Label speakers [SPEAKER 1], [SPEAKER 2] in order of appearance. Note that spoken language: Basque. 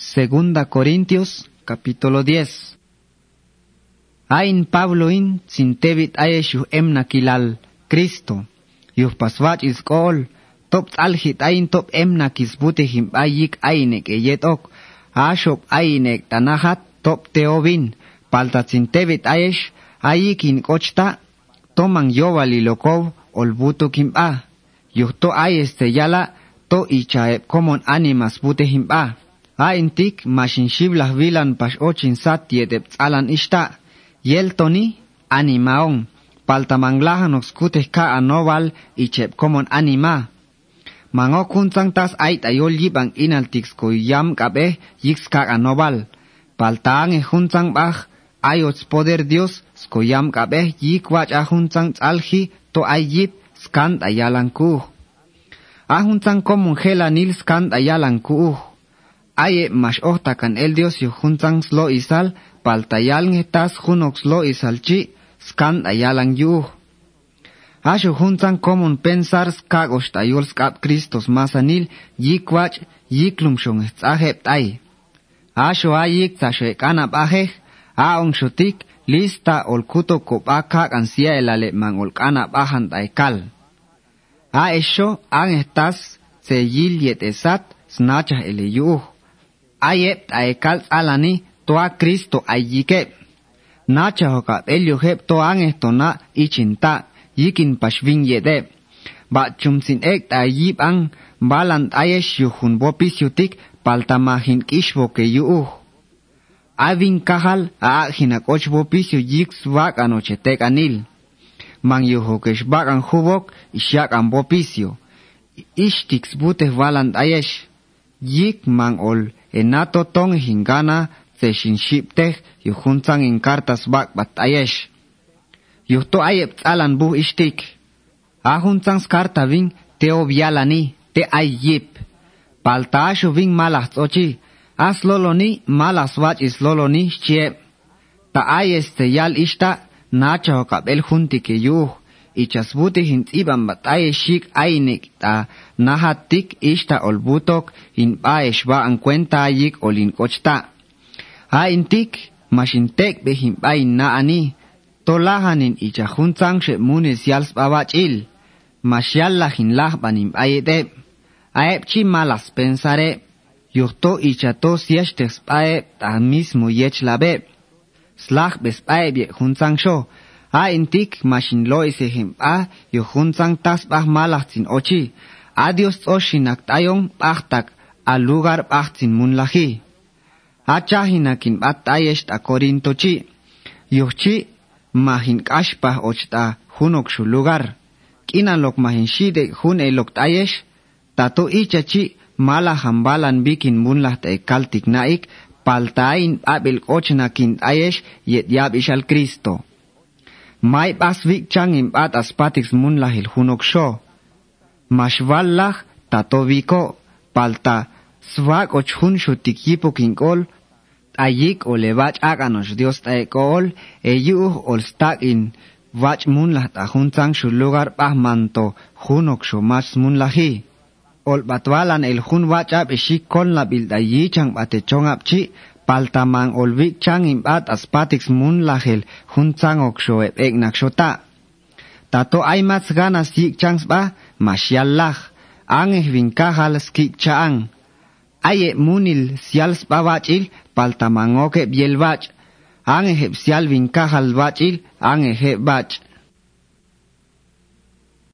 [SPEAKER 1] Segunda Corintios, capítulo 10. Ain Pablo in sintebit aeshu emna kilal Cristo. Yuh paswach is kol. Top alhit ain top emna kisbute him ayik ainek eyetok. Ashop ainek tanahat top teovin. Palta sintebit aesh ayik in kochta. Toman yovali lokov olbuto kimba. Yuh to ayeste yala to ichaep common animas bute himba. Aintik pas ochin sat yedep tsalan ishta. Yeltoni animaon. Paltamanglahan oskuteh ka anoval ichep common anima. Mango kuntang tas ait ayol yibang inaltix ko yam kabe yix ka anoval. Paltaang e huntang bach ayots poder Dios sko yam kabe yik wach ahuntang tsalhi to ayip skant ayalang kuh. Ahuntang common hela nil skant ayalang kuh. Aye mas ohta kan el Dios yu huntang slo isal paltayal ngetas hunok slo isal chi skant ayalang yuh. Asho huntan common pensar skagos tayol skap Christos masanil yikwach yiklum shong tzahep tay. Asho ayik tashe kanap ahe aong shutik lista ol kuto kopaka kansia elale man ol kanap ahan taykal. A esho ang estas se yet esat snacha ele yuh. Ayep taykal alani toa Cristo ayikep. Nacha hoka elyo hep to ang esto na ichinta yikin pashvin yede. Ba chumsin ek ta yip ang balant ayesh yuhun bopis yutik paltamahin kishbo ke yuh. Avin kahal a hinakoch bopis yu yik swak anoche tek anil. Mang yuho kesh bak ang hubok isyak ang bopisyo. Ishtix buteh valant ayesh. Yik mang ol enato tong hingana se shinshipteh yuhuntang in bak bat ayesh. Yuhto ayep tsalan buh ishtik. Ahuntang skarta ving teo vialani te ayip. Paltasho ving malas ochi. As loloni malas wach is loloni chiep. Ta ayeste yal ishta nacha hokap el junti ke yuh. Ichasbuti hint iban bat ayeshik ainik ta nahatik ishta olbutok in baesh ba an cuenta ayik olin kochta. Haintik mashintek behim bain na ani. Tolahanin ichahuntang she munis yals babachil. Masyallahin lah banim ayete. Aep chi malas pensare. Yuhto ichato siestes pae ta mismo yech labe. Slag bes pae bie huntang sho. Haintik mashin loise him pa yuhuntang tas bah malachtin ochi. Adios oshinak tayong pachtak al lugar pachtin munlahi. achahinakin batayesh ta Corinto chi. Yuchi mahin kashpah ochta hunok shu lugar. Kinalok mahin shide hun elok tayesh. Tato icha chi mala hambalan bikin munlah ta ekaltik naik paltain abil ochnakin tayesh yet yab ishal Cristo. mai pasvik chang im at aspatix mun lahil hunok sho. Mashvallah tatoviko palta svak och hun shutik yipuk ol, ayik ol levach aganos dios taek ol, eyu uh ol stak in vach mun lah tahun chang shulugar pahmanto hunok sho mas mun lahi. Ol batwalan el hun vach ab ishik kon la bilda yichang batet chong paltaman olvik chang imbat aspatix mun lahel huntsang oksho ebek nakshota. Tato ay mas matsgana sik changs ba masyallah ang ehvinkahal skik chaang. Aye eh munil sial spabachil paltaman oke eh bielbach ang eh ehep sial vinkahal bachil ang ehep bach.